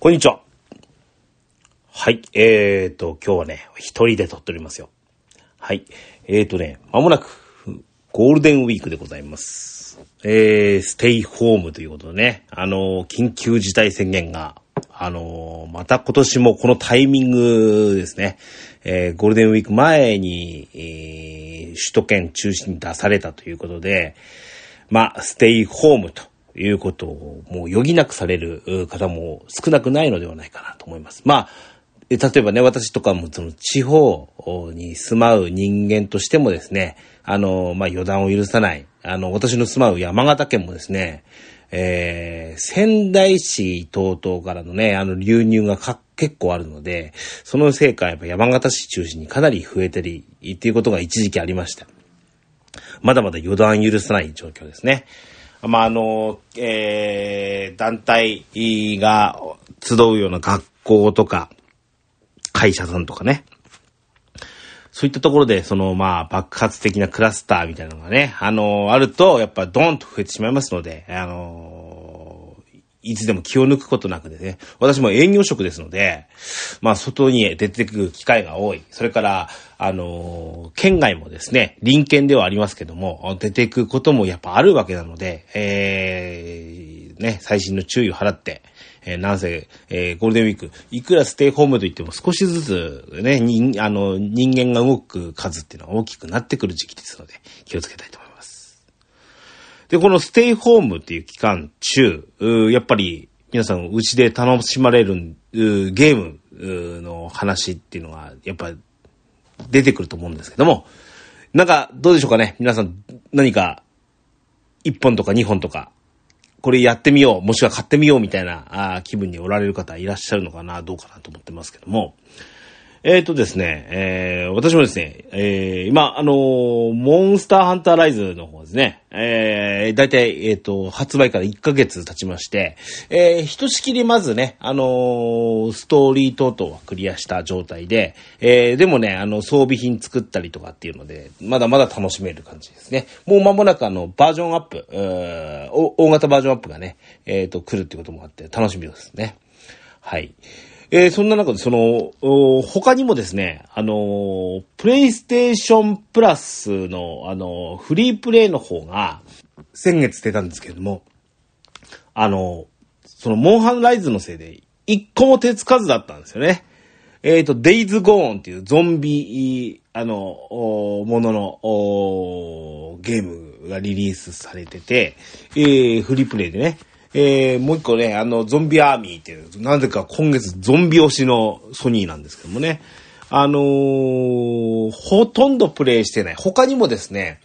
こんにちは。はい。えーと、今日はね、一人で撮っておりますよ。はい。えーとね、まもなく、ゴールデンウィークでございます。えー、ステイホームということでね、あの、緊急事態宣言が、あの、また今年もこのタイミングですね、えー、ゴールデンウィーク前に、えー、首都圏中心に出されたということで、まあ、ステイホームということをもう余儀なくされる方も少なくないのではないかなと思います。まあ、例えばね、私とかもその地方に住まう人間としてもですね、あの、まあ、予断を許さない、あの、私の住まう山形県もですね、えー、仙台市等々からのね、あの流入がか結構あるので、そのせいかやっぱ山形市中心にかなり増えてり、っていうことが一時期ありました。まだまだ予断許さない状況ですね。まあ、あの、えー、団体が集うような学校とか、会社さんとかね。そういったところで、その、まあ、爆発的なクラスターみたいなのがね、あの、あると、やっぱドーンと増えてしまいますので、あの、いつでも気を抜くことなくですね、私も営業職ですので、まあ、外に出てくる機会が多い。それから、あの、県外もですね、隣県ではありますけども、出ていくこともやっぱあるわけなので、えー、ね、最新の注意を払って、えー、なんせ、えー、ゴールデンウィーク、いくらステイホームといっても少しずつね、人、あの、人間が動く数っていうのは大きくなってくる時期ですので、気をつけたいと思います。で、このステイホームっていう期間中、やっぱり皆さんうちで楽しまれるゲームの話っていうのは、やっぱ出てくると思うんですけども、なんか、どうでしょうかね皆さん、何か、1本とか2本とか、これやってみよう、もしくは買ってみようみたいなあ気分におられる方いらっしゃるのかな、どうかなと思ってますけども。えっ、ー、とですね、えー、私もですね、えー、今、あのー、モンスターハンターライズの方ですね、えー、だいたい、えっ、ー、と、発売から1ヶ月経ちまして、えー、ひとしきりまずね、あのー、ストーリー等々はクリアした状態で、えー、でもね、あの、装備品作ったりとかっていうので、まだまだ楽しめる感じですね。もう間もなくあの、バージョンアップ、えー、大型バージョンアップがね、えっ、ー、と、来るってこともあって、楽しみですね。はい。えー、そんな中で、その、他にもですね、あのー、プレイステーションプラスの、あのー、フリープレイの方が、先月出たんですけれども、あのその、モンハンライズのせいで、一個も手つかずだったんですよね。えっ、と、デイズゴーンっていうゾンビ、あの、ものの、ゲームがリリースされてて、えー、フリープレイでね、えー、もう一個ね、あの、ゾンビアーミーっていう、なぜか今月ゾンビ推しのソニーなんですけどもね、あのー、ほとんどプレイしてない。他にもですね、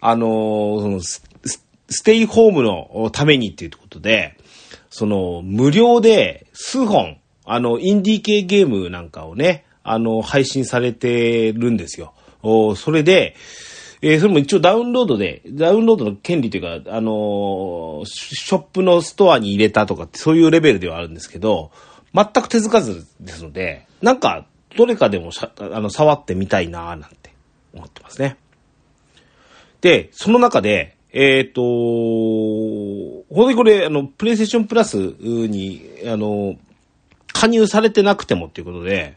あのー、そのス、ステイホームのためにっていうことで、その、無料で数本、あの、インディー系ゲームなんかをね、あの、配信されてるんですよ。それで、えー、それも一応ダウンロードで、ダウンロードの権利というか、あのー、ショップのストアに入れたとかってそういうレベルではあるんですけど、全く手づかずですので、なんか、どれかでもあの、触ってみたいなーなんて思ってますね。で、その中で、えっ、ー、と本当にこれ、あの、プレイステーションプラスに、あの、加入されてなくてもっていうことで、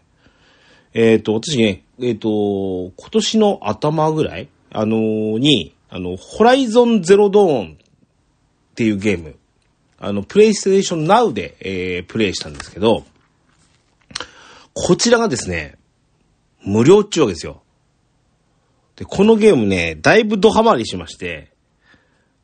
えっ、ー、と、私ね、えっ、と、今年の頭ぐらいあのー、に、あの、ホライゾンゼロドーンっていうゲーム、あの、プレイステーションナウで、えー、プレイしたんですけど、こちらがですね、無料っちゅうわけですよ。で、このゲームね、だいぶドハマりしまして、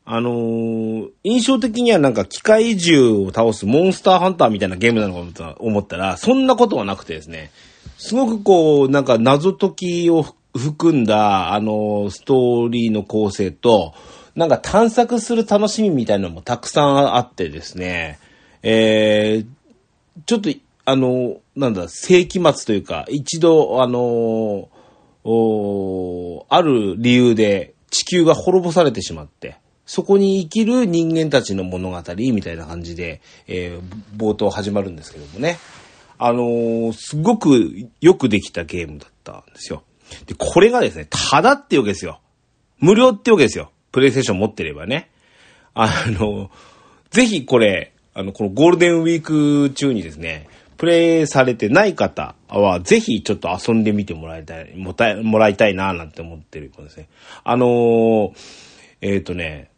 あのー、印象的にはなんか機械獣を倒すモンスターハンターみたいなゲームなのかと思ったら、そんなことはなくてですね、すごくこう、なんか謎解きを含んだ、あの、ストーリーの構成と、なんか探索する楽しみみたいなのもたくさんあってですね、えー、ちょっと、あの、なんだ、世紀末というか、一度、あの、ある理由で地球が滅ぼされてしまって、そこに生きる人間たちの物語みたいな感じで、えー、冒頭始まるんですけどもね。あのー、すごくよくできたゲームだったんですよ。で、これがですね、ただってわけですよ。無料ってわけですよ。プレイステーション持ってればね。あの、ぜひこれ、あの、このゴールデンウィーク中にですね、プレイされてない方は、ぜひちょっと遊んでみてもらいたい、もたもらいたいな、なんて思ってることですね。あのー、えっ、ー、とね、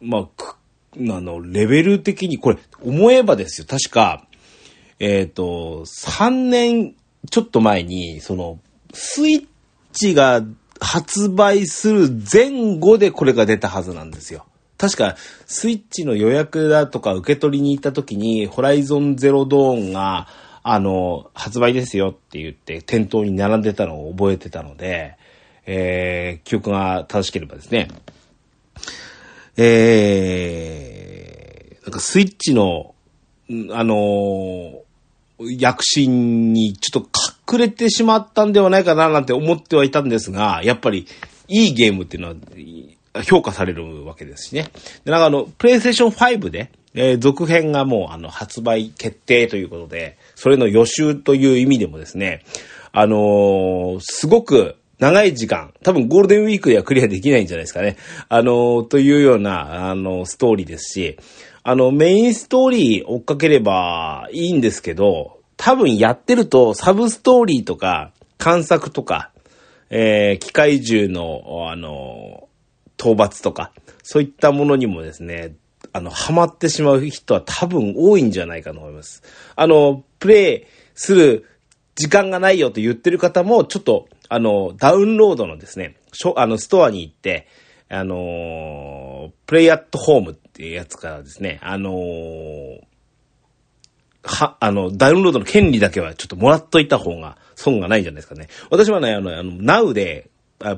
まあ、く、あの、レベル的に、これ、思えばですよ、確か、えっ、ー、と、3年ちょっと前に、その、スイッチが発売する前後でこれが出たはずなんですよ。確か、スイッチの予約だとか受け取りに行った時に、ホライゾンゼロドーンが、あの、発売ですよって言って店頭に並んでたのを覚えてたので、えー、記憶が正しければですね、えー、なんかスイッチの、あの、躍進にちょっと隠れてしまったんではないかななんて思ってはいたんですが、やっぱりいいゲームっていうのは評価されるわけですしね。で、なんかあの、プレイステーション5で、えー、続編がもうあの、発売決定ということで、それの予習という意味でもですね、あのー、すごく長い時間、多分ゴールデンウィークではクリアできないんじゃないですかね。あのー、というような、あの、ストーリーですし、あの、メインストーリー追っかければいいんですけど、多分やってるとサブストーリーとか、探索とか、えー、機械銃の、あの討伐とか、そういったものにもですね、あの、ハマってしまう人は多分多いんじゃないかと思います。あの、プレイする時間がないよと言ってる方も、ちょっと、あの、ダウンロードのですね、あの、ストアに行って、あのプレイアットホームっていうやつからですね、あのは、あの、ダウンロードの権利だけはちょっともらっといた方が損がないんじゃないですかね。私はね、あの、あの、Now で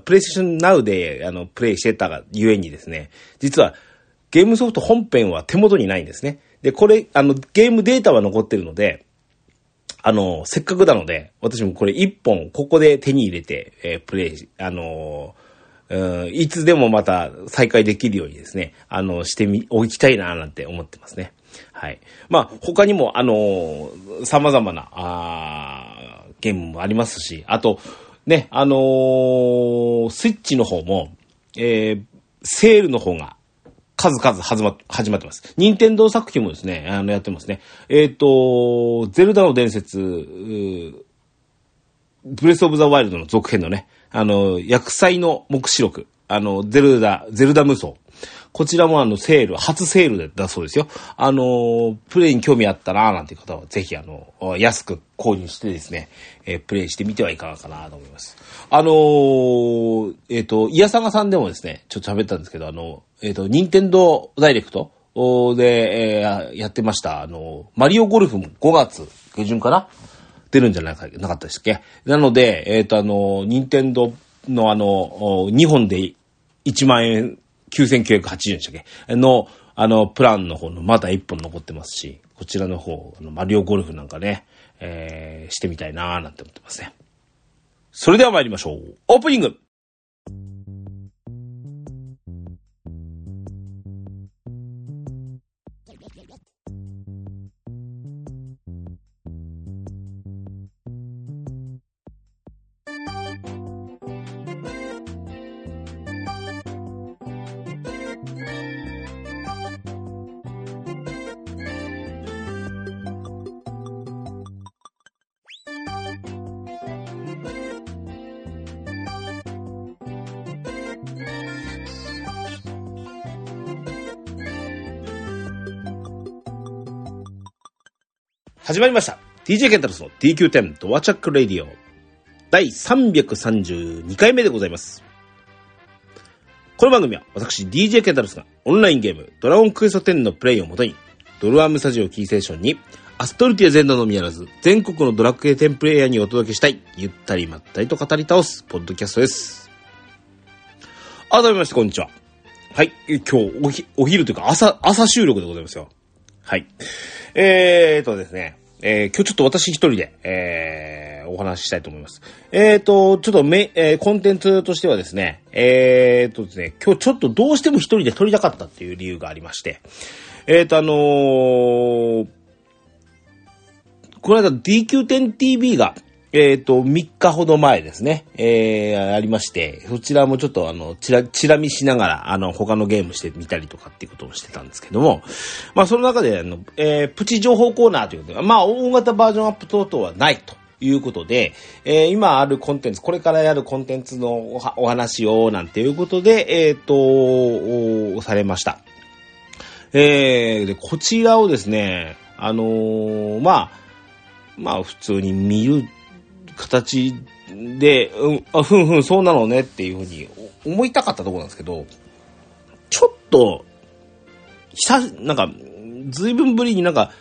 プレイステーションナウで、あの、プレイしてたがゆえにですね、実は、ゲームソフト本編は手元にないんですね。で、これ、あの、ゲームデータは残ってるので、あの、せっかくなので、私もこれ一本、ここで手に入れて、えー、プレイ、あのうん、いつでもまた再開できるようにですね、あの、してみ、おきたいな、なんて思ってますね。はい。まあ、他にも、あの様々な、あゲームもありますし、あと、ね、あのー、スイッチの方も、えー、セールの方が数々始ま、始まってます。任天堂作品もですね、あの、やってますね。えっ、ー、と、ゼルダの伝説、ブレスオブザワイルドの続編のね、あの、薬剤の目視録、あの、ゼルダ、ゼルダ無双。こちらもあの、セール、初セールだそうですよ。あの、プレイに興味あったなーなんていう方は、ぜひあの、安く購入してですね、えー、プレイしてみてはいかがかなと思います。あのー、えっ、ー、と、イヤサガさんでもですね、ちょっと喋ったんですけど、あの、えっ、と、ニンテンドダイレクトで、えー、やってました、あの、マリオゴルフも5月下旬かな？出るんじゃないか、なかったですっけ？なので、えっ、と、あの、ニンテンドのあの、2本で1万円9980円でしたっけ？の、あの、プランの方のまだ1本残ってますし、こちらの方、あの、マリオゴルフなんかね、えー、してみたいなーなんて思ってますね。それでは参りましょう。オープニング始まりました。DJ ケンタロスの DQ10 ドアチャックレディオ第332回目でございます。この番組は私 DJ ケンタロスがオンラインゲームドラゴンクエスト10のプレイをもとにドルアームスタジオキーセーションにアストルティア全土のみならず全国のドラクエ10プレイヤーにお届けしたいゆったりまったりと語り倒すポッドキャストです。改めましてこんにちは。はい。今日おひ、お昼というか朝、朝収録でございますよ。はい。えーとですね。えー、今日ちょっと私一人で、えー、お話ししたいと思います。えーと、ちょっとめ、えー、コンテンツとしてはですね、えーとですね、今日ちょっとどうしても一人で撮りたかったっていう理由がありまして、えーと、あのー、この間 DQ10TV が、えっ、と、3日ほど前ですね、えー、ありまして、そちらもちょっとあの、ちら、ちら見しながら、あの、他のゲームしてみたりとかっていうことをしてたんですけども、まあ、その中で、あの、えー、プチ情報コーナーということで、まあ、大型バージョンアップ等々はないと。いうことで、えー、今あるコンテンツ、これからやるコンテンツのお話を、なんていうことで、えっ、ー、と、されました。えー、で、こちらをですね、あのー、まあ、まあ、普通に見る形で、うん、あ、ふんふん、そうなのねっていうふうに思いたかったところなんですけど、ちょっと、久、なんか、ずいぶんぶりになんか、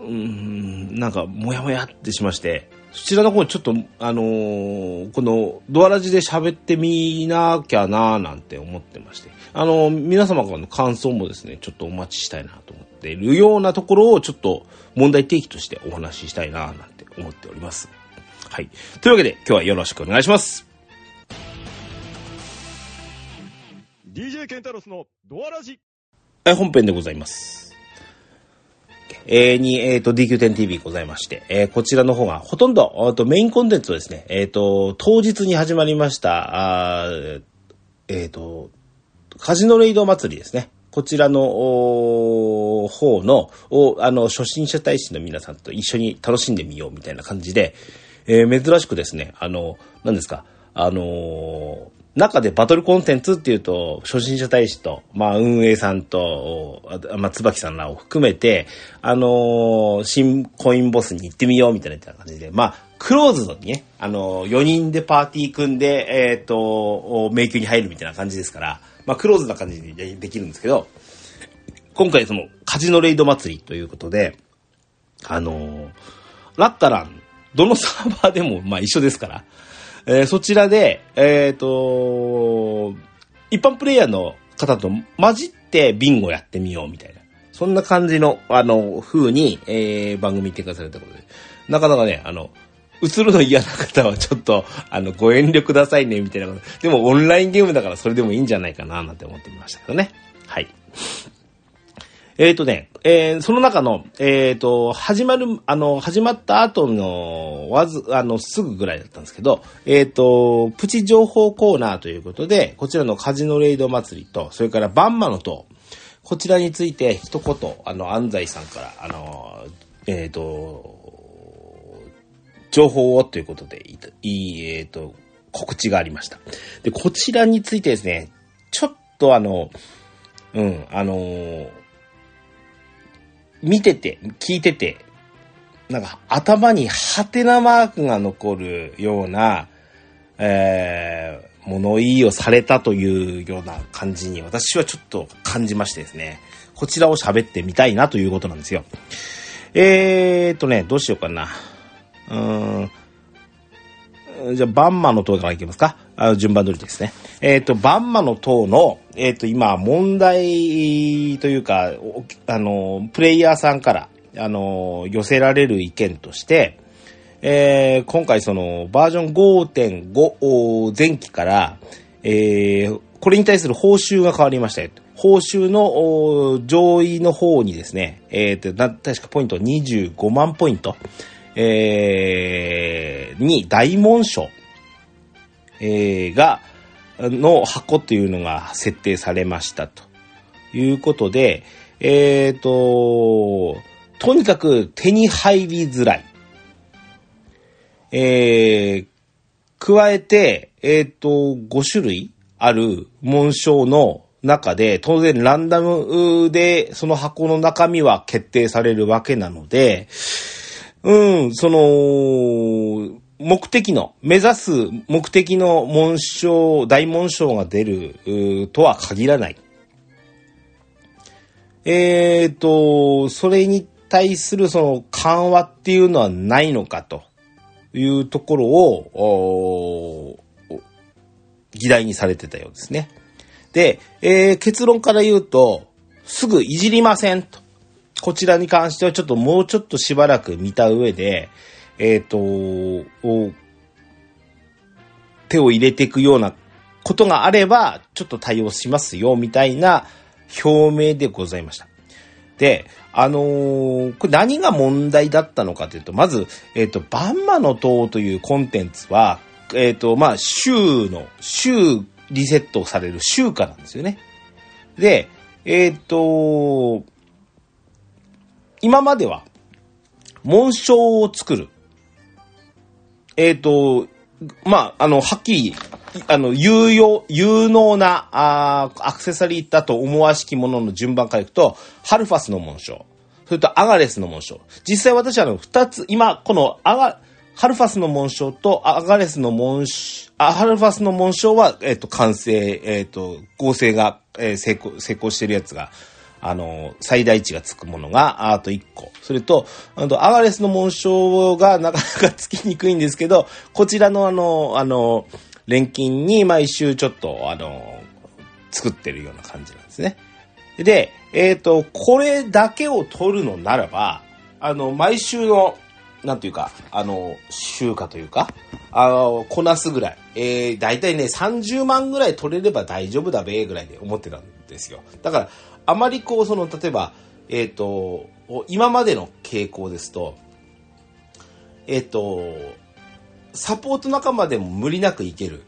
うん、なんか、もやもやってしまして、そちらの方にちょっと、あのー、この、ドアラジで喋ってみなきゃなーなんて思ってまして、あのー、皆様からの感想もですね、ちょっとお待ちしたいなと思っているようなところをちょっと問題提起としてお話ししたいななんて思っております。はい。というわけで、今日はよろしくお願いします。DJ ケンタロスのドアラジ。はい、本編でございます。えー、に、えっ、ー、と、DQ10TV ございまして、えー、こちらの方が、ほとんど、とメインコンテンツをですね、えっ、ー、と、当日に始まりました、あえっ、ー、と、カジノレイド祭りですね。こちらの方の、あの、初心者大使の皆さんと一緒に楽しんでみようみたいな感じで、えー、珍しくですね、あの、何ですか、あのー、中でバトルコンテンツっていうと、初心者大使と、まあ、運営さんと、まあ、椿さんらを含めて、あのー、新コインボスに行ってみようみたいな感じで、まあ、クローズドにね、あのー、4人でパーティー組んで、えっ、ー、と、迷宮に入るみたいな感じですから、まあ、クローズな感じでできるんですけど、今回その、カジノレイド祭りということで、あの、ラッタランどのサーバーでも、まあ一緒ですから、えー、そちらで、えっ、ー、と、一般プレイヤーの方と混じってビンゴやってみようみたいな。そんな感じの、あの、風に、えー、番組展開されたことで。なかなかね、あの、映るの嫌な方はちょっと、あの、ご遠慮くださいね、みたいなこと。でもオンラインゲームだからそれでもいいんじゃないかな、なんて思ってみましたけどね。はい。えっ、ー、とね、えー、その中の、えっ、ー、と、始まる、あの、始まった後の、わず、あの、すぐぐらいだったんですけど、えっ、と、プチ情報コーナーということで、こちらのカジノレイド祭りと、それからバンマの塔、こちらについて一言、あの、安西さんから、あの、えっ、と、情報をということで、いい、えっ、と、告知がありました。で、こちらについてですね、ちょっとあの、うん、あの見てて、聞いてて、なんか頭にハテナマークが残るような、えー、物言いをされたというような感じに私はちょっと感じましてですね、こちらを喋ってみたいなということなんですよ。えーとね、どうしようかな。うーん。じゃあ、バンマの塔からいきますかあの順番通りですね。えっ、ー、と、バンマの塔の、えっ、ー、と、今、問題というか、あの、プレイヤーさんから、あの、寄せられる意見として、えー、今回その、バージョン5.5前期から、えー、これに対する報酬が変わりましたよ。報酬の上位の方にですね、えっ、ー、と、確かポイント25万ポイント。えー、に大紋章、えー、が、の箱というのが設定されましたということで、えっ、ー、と、とにかく手に入りづらい。えー、加えて、えっ、ー、と、5種類ある紋章の中で、当然ランダムでその箱の中身は決定されるわけなので、うん、その、目的の、目指す目的の紋章、大紋章が出る、とは限らない。えっ、ー、と、それに対するその緩和っていうのはないのかというところを、議題にされてたようですね。で、えー、結論から言うと、すぐいじりませんと。こちらに関してはちょっともうちょっとしばらく見た上で、えっ、ー、と、手を入れていくようなことがあれば、ちょっと対応しますよ、みたいな表明でございました。で、あのーこれ何が問題だったのかというと、まず、えっ、と、バンマの塔というコンテンツは、えっ、と、まあ、週の、週リセットされる週間なんですよね。で、えっ、と、今までは、紋章を作る。えっ、と、まあ、あの、はっきり、あの、有用、有能な、あアクセサリーだと思わしきものの順番からいくと、ハルファスの紋章。それとアガレスの紋章。実際私はあの、二つ、今、このアガ、ハルファスの紋章とアガレスの紋章、あハルファスの紋章は、えっ、と、完成、えっ、と、合成が、えー成功、成功してるやつが、あの、最大値がつくものが、あと1個。それと、あと、アガレスの紋章がなかなかつきにくいんですけど、こちらのあの、あの、錬金に毎週ちょっと、あの、作ってるような感じなんですね。で、えっ、と、これだけを取るのならば、あの、毎週の、なんていうか、あの、週価というか、あの、こなすぐらい。えー、だいたいね、30万ぐらい取れれば大丈夫だべ、ぐらいで思ってたんですよ。だから、あまりこう、その、例えば、えっ、と、今までの傾向ですと、えっ、と、サポート仲間でも無理なくいける。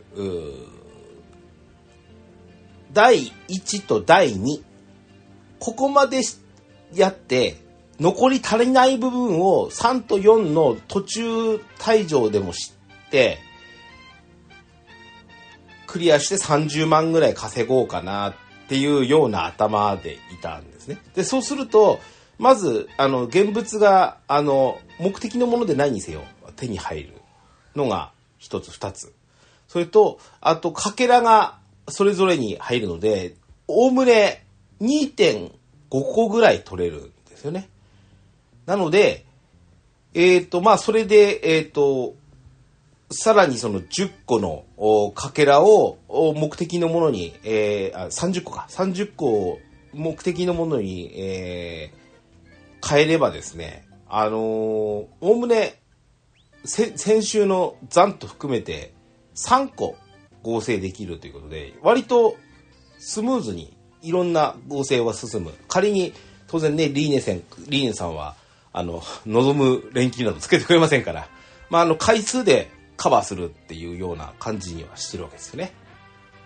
第1と第2。ここまでやって、残り足りない部分を3と4の途中退場でも知って、クリアして30万ぐらい稼ごうかなっっていうような頭でいたんですね。で、そうすると、まず、あの、現物が、あの、目的のものでないにせよ、手に入るのが一つ、二つ。それと、あと、かけらがそれぞれに入るので、おおむね2.5個ぐらい取れるんですよね。なので、えっ、と、まあ、それで、えっ、と、さらにその10個のおかけらを目的のものに、えーあ30個か、30個を目的のものに、えー変えればですね、あのーおおむね、先週の残と含めて3個合成できるということで、割とスムーズにいろんな合成は進む。仮に、当然ね、リーネさん、リーネさんは、あの、望む連休などつけてくれませんから、まあ、あの、回数でカバーするっていうような感じにはしてるわけですよね。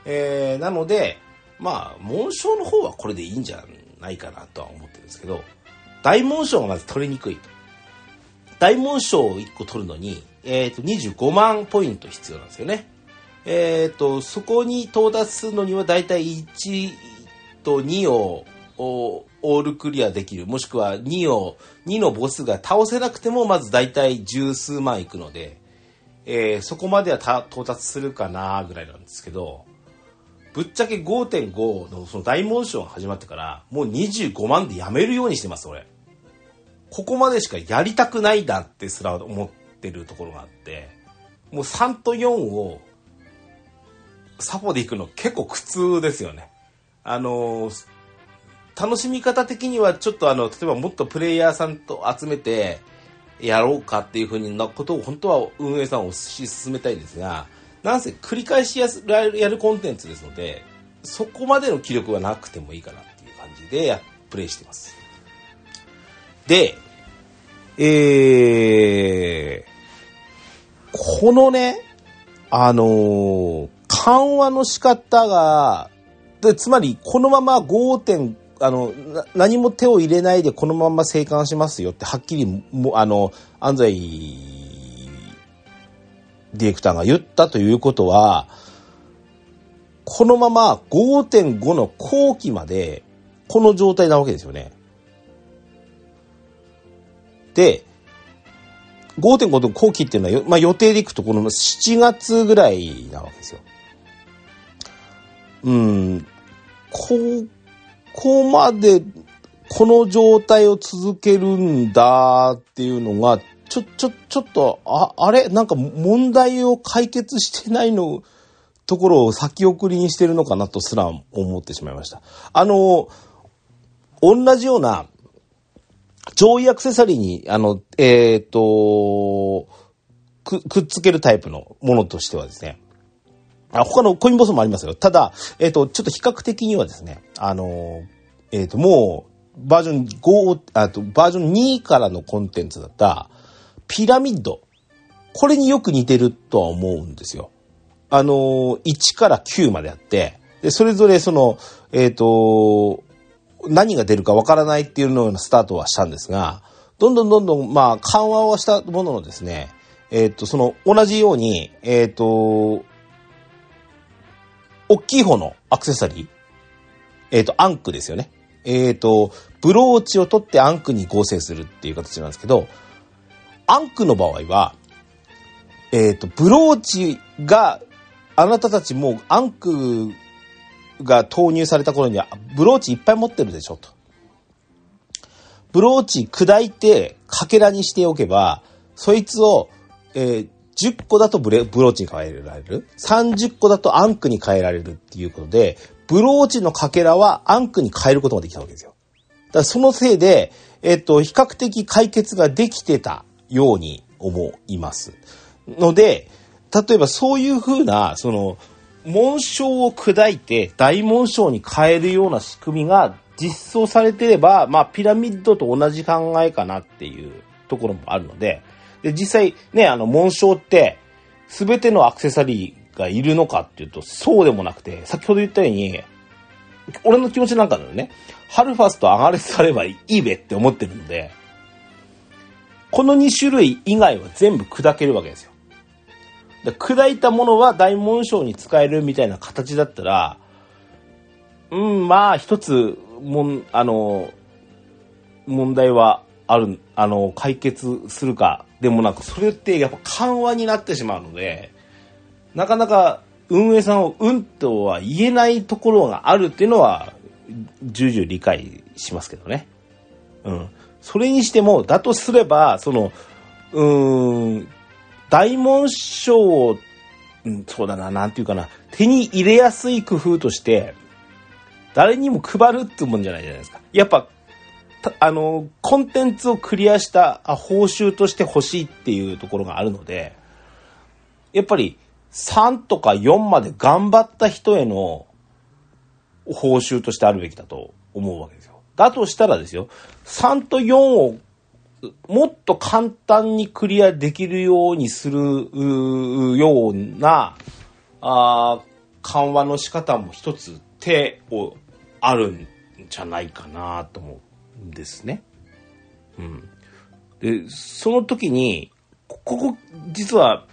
えー、なので、まあ、紋章の方はこれでいいんじゃないかなとは思ってるんですけど、大紋章がまず取りにくいと。大紋章を1個取るのに、えっ、と、25万ポイント必要なんですよね。えっ、と、そこに到達するのにはだいたい1と2をオールクリアできる。もしくは2を、2のボスが倒せなくてもまずだいたい十数万いくので、えーそこまでは到達するかなぐらいなんですけど、ぶっちゃけ5.5のその大紋章が始まってから、もう25万でやめるようにしてます、俺。ここまでしかやりたくないだってすら思ってるところがあって、もう3と4をサポで行くの結構苦痛ですよね。あのー楽しみ方的にはちょっとあの、例えばもっとプレイヤーさんと集めてやろうかっていうふうなことを本当は運営さんを推し進めたいんですが、なんせ繰り返しやるコンテンツですので、そこまでの気力はなくてもいいかなっていう感じでプレイしてます。で、えー、このね、あのー緩和の仕方が、でつまりこのまま5点、あの、何も手を入れないでこのまま生還しますよってはっきりも、あの、安西ディレクターが言ったということは、このまま5.5の後期までこの状態なわけですよね。で、5.5の後期っていうのは、まあ、予定でいくとこの7月ぐらいなわけですよ。うん、ここまでこの状態を続けるんだっていうのが、ちょ、ちょ、ちょっと、あ、あれ？なんか問題を解決してないの、ところを先送りにしてるのかなとすら思ってしまいました。あの、同じような、上位アクセサリーに、あの、えっ、と、く、くっつけるタイプのものとしてはですね、あ他のコインボスもありますよ。ただ、えっ、と、ちょっと比較的にはですね、あの、えっ、と、もう、バージョン5、あと、バージョン2からのコンテンツだった、ピラミッド。これによく似てるとは思うんですよ。あの、1から9まであって、で、それぞれその、えっ、と、何が出るかわからないっていうのをスタートはしたんですが、どんどんどんどん、まあ、緩和をしたもののですね、えっ、と、その、同じように、えっ、と、大きい方のアクセサリー、えっ、と、アンクですよね。えっ、と、ブローチを取ってアンクに合成するっていう形なんですけど、アンクの場合は、えっ、と、ブローチが、あなたたちもうアンクが投入された頃には、ブローチいっぱい持ってるでしょ、と。ブローチ砕いて、かけらにしておけば、そいつを、えー10個だとブレブローチに変えられる？30個だとアンクに変えられるっていうことで、ブローチのかけらはアンクに変えることができたわけですよ。だからそのせいで、えっと、比較的解決ができてたように思います。ので、例えばそういうふうな、その、紋章を砕いて大紋章に変えるような仕組みが実装されてれば、まあ、ピラミッドと同じ考えかなっていうところもあるので、で、実際ね、あの、紋章って、すべてのアクセサリーがいるのかっていうと、そうでもなくて、先ほど言ったように、俺の気持ちなんかだよね、ハルファスとアガレスあればいいべって思ってるので、この2種類以外は全部砕けるわけですよ。で砕いたものは大紋章に使えるみたいな形だったら、うん、まあ、一つ、もん、あの、問題はある、あの、解決するかでもなく、それってやっぱ緩和になってしまうので、なかなか運営さんをうんとは言えないところがあるっていうのは、重々理解しますけどね。うん。それにしても、だとすれば、その、うーん、大紋章を、うん、そうだな、なんていうかな、手に入れやすい工夫として、誰にも配るってもんじゃないじゃないですか。やっぱ、あの、コンテンツをクリアした報酬として欲しいっていうところがあるので、やっぱり3とか4まで頑張った人への報酬としてあるべきだと思うわけですよ。だとしたらですよ、3と4をもっと簡単にクリアできるようにするようなあ緩和の仕方も一つ手をあるんじゃないかなと思うですね。うん。で、その時に、ここ、実は、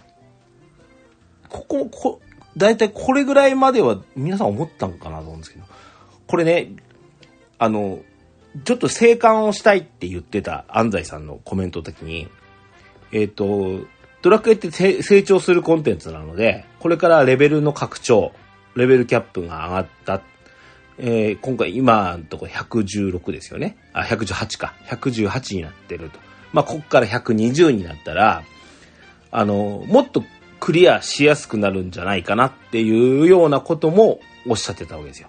ここ、こ、だいたいこれぐらいまでは皆さん思ったんかなと思うんですけど、これね、あの、ちょっと生還をしたいって言ってた安西さんのコメントの時に、えっ、と、ドラクエって成長するコンテンツなので、これからレベルの拡張、レベルキャップが上がった。えー今回今のとこ116ですよね。あ、118か。118になってると。まあ、ここから120になったら、あの、もっとクリアしやすくなるんじゃないかなっていうようなこともおっしゃってたわけですよ。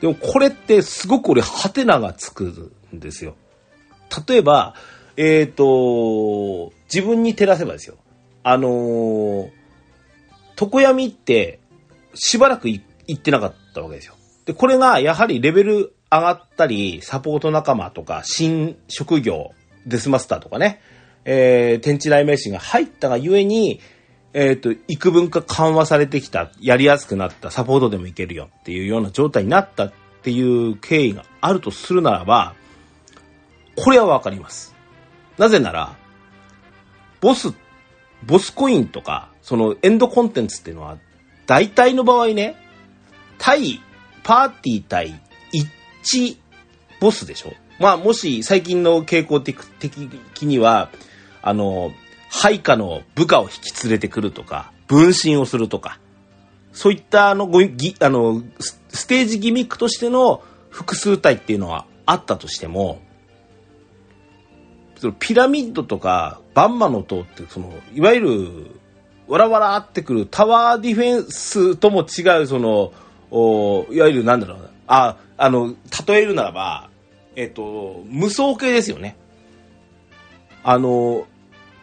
でもこれってすごく俺、ハテナがつくんですよ。例えば、えっ、と、自分に照らせばですよ。あのー、床闇ってしばらくい行ってなかったわけですよ。で、これがやはりレベル上がったり、サポート仲間とか、新職業、デスマスターとかね、えー、天地雷鳴士が入ったがゆえに、えっ、と、幾分か緩和されてきた、やりやすくなった、サポートでもいけるよっていうような状態になったっていう経緯があるとするならば、これはわかります。なぜなら、ボス、ボスコインとか、そのエンドコンテンツっていうのは、大体の場合ね、対、パーティー対1ボスでしょ？まあ、もし最近の傾向的的には、あの、配下の部下を引き連れてくるとか、分身をするとか、そういったあのごぎあのスステージギミックとしての複数体っていうのはあったとしても、そのピラミッドとかバンマの塔ってそのいわゆるわらわらってくるタワーディフェンスとも違うそのおいわゆるなんだろうな。ああの例えるならばえっと無双系ですよね。あの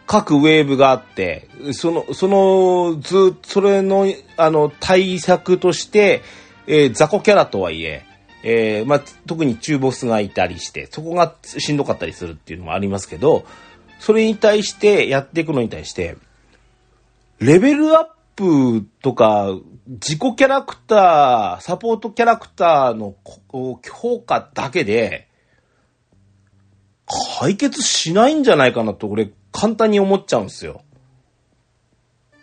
各ウェーブがあってそのそのずそれのあの対策として、えー雑魚キャラとはいええー、まあ、特に中ボスがいたりして、そこがしんどかったりするっていうのもありますけど、それに対してやっていくのに対して、レベルアップとか、自己キャラクター、サポートキャラクターの評価だけで、解決しないんじゃないかなと、俺、簡単に思っちゃうんですよ。い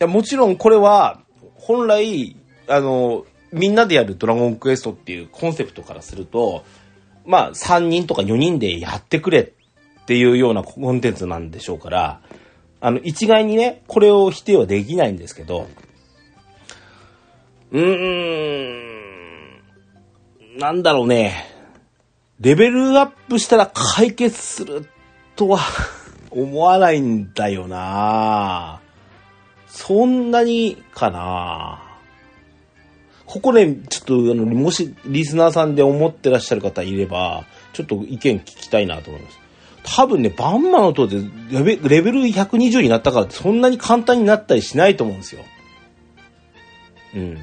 や、もちろんこれは、本来、あの、みんなでやるドラゴンクエストっていうコンセプトからすると、まあ、3人とか4人でやってくれっていうようなコンテンツなんでしょうから、あの、一概にね、これを否定はできないんですけど、うーん、なんだろうね。レベルアップしたら解決するとは 思わないんだよなそんなにかなここね、ちょっとあの、もしリスナーさんで思ってらっしゃる方いれば、ちょっと意見聞きたいなと思います。多分ね、バンマの塔でレベレベル120になったからそんなに簡単になったりしないと思うんですよ。うん。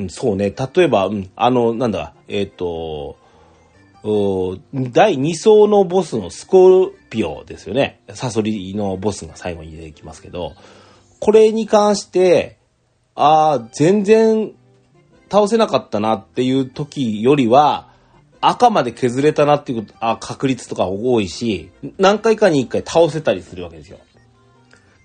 うん、そうね。例えば、うん、あの、なんだ、えっ、ー、と、第2層のボスのスコーピオですよね。サソリのボスが最後に出てきますけど、これに関して、ああ、全然倒せなかったなっていう時よりは、赤まで削れたなっていうあ確率とか多いし、何回かに1回倒せたりするわけですよ。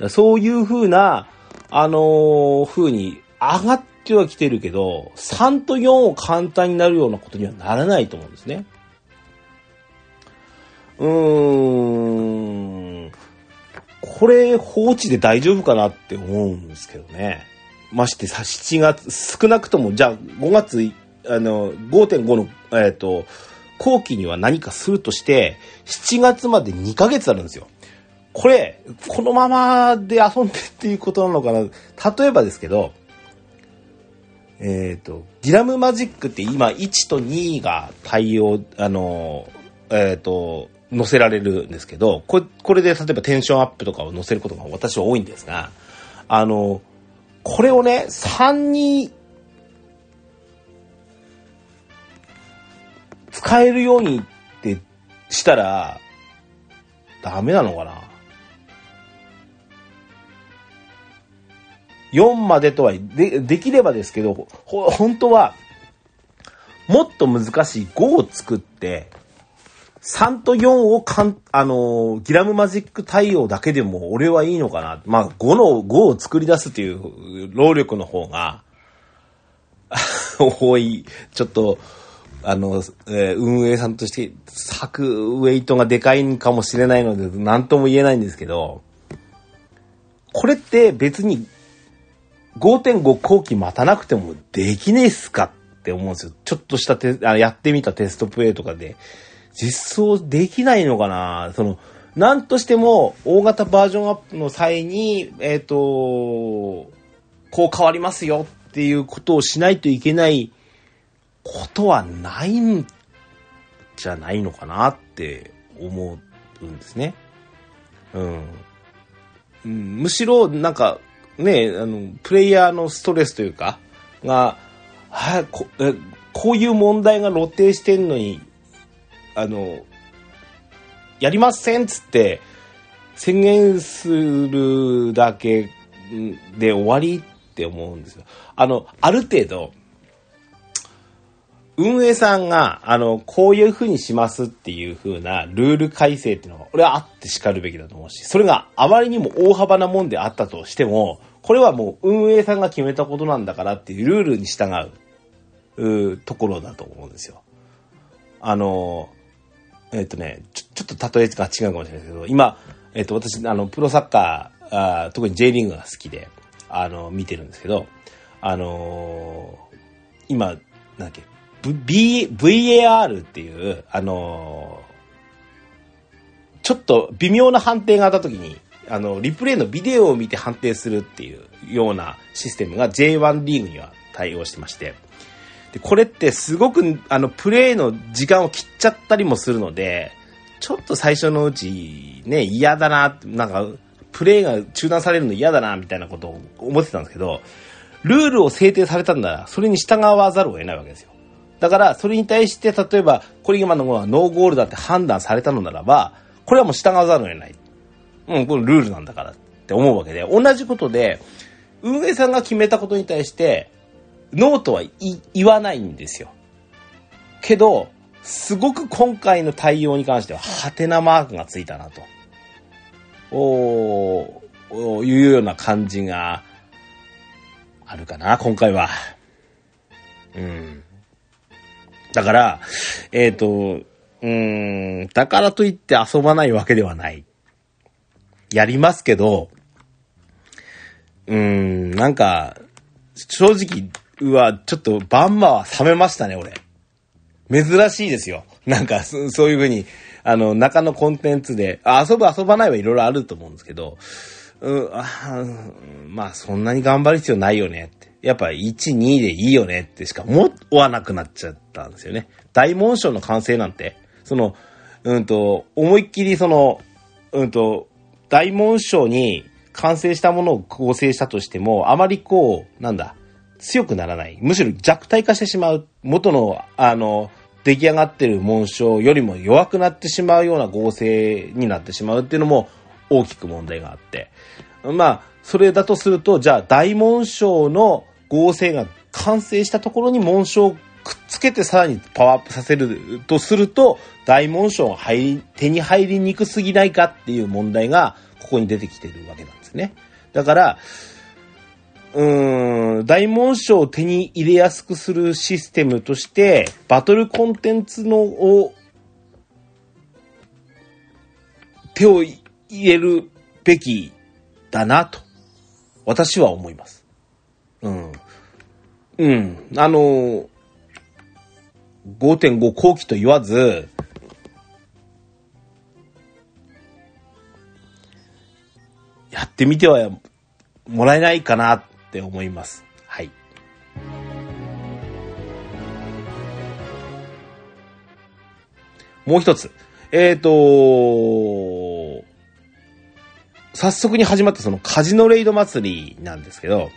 そういう風な、あのー、風に上がってはきてるけど、3と4を簡単になるようなことにはならないと思うんですね。うーん。これ放置で大丈夫かなって思うんですけどね。ましてさ、7月、少なくとも、じゃあ5月、あの、5.5の、えっ、ー、と、後期には何かするとして、7月まで2ヶ月あるんですよ。これ、このままで遊んでっていうことなのかな。例えばですけど、えっ、ー、と、ギラムマジックって今1と2が対応、あの、えっ、ー、と、載せられるんですけど、これ、これで例えばテンションアップとかを載せることが私は多いんですが、あの、これをね、3に使えるようにってしたら、ダメなのかな？4までとはで、できればですけど、ほ、本当は、もっと難しい5を作って、3と4をかん、あのギラムマジック対応だけでも俺はいいのかな？まあ、5の、5を作り出すっていう労力の方が 多い。ちょっと、あの、えー、運営さんとして咲くウェイトがでかいんかもしれないので、何とも言えないんですけど、これって別に5.5後期待たなくてもできねえっすかって思うんですよ。ちょっとしたテあやってみたテストプレイとかで、実装できないのかな？その、なんとしても、大型バージョンアップの際に、えっ、ー、と、こう変わりますよっていうことをしないといけないことはないんじゃないのかなって思うんですね。うん。むしろ、なんか、ね、あの、プレイヤーのストレスというか、が、はあ、こえこういう問題が露呈してんのに、あの、やりませんっつって、宣言するだけで終わりって思うんですよ。あの、ある程度、運営さんが、あの、こういう風にしますっていう風なルール改正っていうのが、俺はあって叱るべきだと思うし、それがあまりにも大幅なもんであったとしても、これはもう運営さんが決めたことなんだからっていうルールに従う、うところだと思うんですよ。あの、えっ、ー、とねちょ、ちょっと例えが違うかもしれないですけど、今、えっ、ー、と、私、あの、プロサッカー、あ特に J リーグが好きで、あの、見てるんですけど、あのー、今、なんだっけ、v、VAR っていう、あのちょっと微妙な判定があった時に、あの、リプレイのビデオを見て判定するっていうようなシステムが J1 リーグには対応してまして、で、これってすごく、あの、プレイの時間を切っちゃったりもするので、ちょっと最初のうち、ね、嫌だな、なんか、プレイが中断されるの嫌だな、みたいなことを思ってたんですけど、ルールを制定されたんなら、それに従わざるを得ないわけですよ。だから、それに対して、例えば、コリゲマのはノーゴールだって判断されたのならば、これはもう従わざるを得ない。うん、これルールなんだからって思うわけで、同じことで、運営さんが決めたことに対して、ノーとは言わないんですよ。けど、すごく今回の対応に関しては、ハテナマークがついたなと。おー、いうような感じがあるかな、今回は。うん。だから、えっ、ー、と、うん、だからといって遊ばないわけではない。やりますけど、うん、なんか、正直、うわ、ちょっとバンマは冷めましたね、俺。珍しいですよ。なんか、そういう風に、あの、中のコンテンツで、遊ぶ遊ばないはいろいろあると思うんですけど、うん、あまあ、そんなに頑張る必要ないよねって。やっぱ1、2でいいよねってしか思わなくなっちゃったんですよね。大紋章の完成なんて、その、うんと、思いっきりその、うんと、大紋章に完成したものを構成したとしても、あまりこう、なんだ、強くならない。むしろ弱体化してしまう。元の、あの、出来上がってる紋章よりも弱くなってしまうような合成になってしまうっていうのも大きく問題があって。まあ、それだとすると、じゃあ大紋章の合成が完成したところに紋章をくっつけてさらにパワーアップさせるとすると、大紋章が入り、手に入りにくすぎないかっていう問題がここに出てきてるわけなんですね。だから、うーん、大紋章を手に入れやすくするシステムとして、バトルコンテンツのを、手を入れるべきだなと、私は思います。うん。うん。あの、5.5後期と言わず、やってみてはもらえないかなって思います。はい。もう一つ。えっ、ー、と早速に始まったそのカジノレイド祭りなんですけど、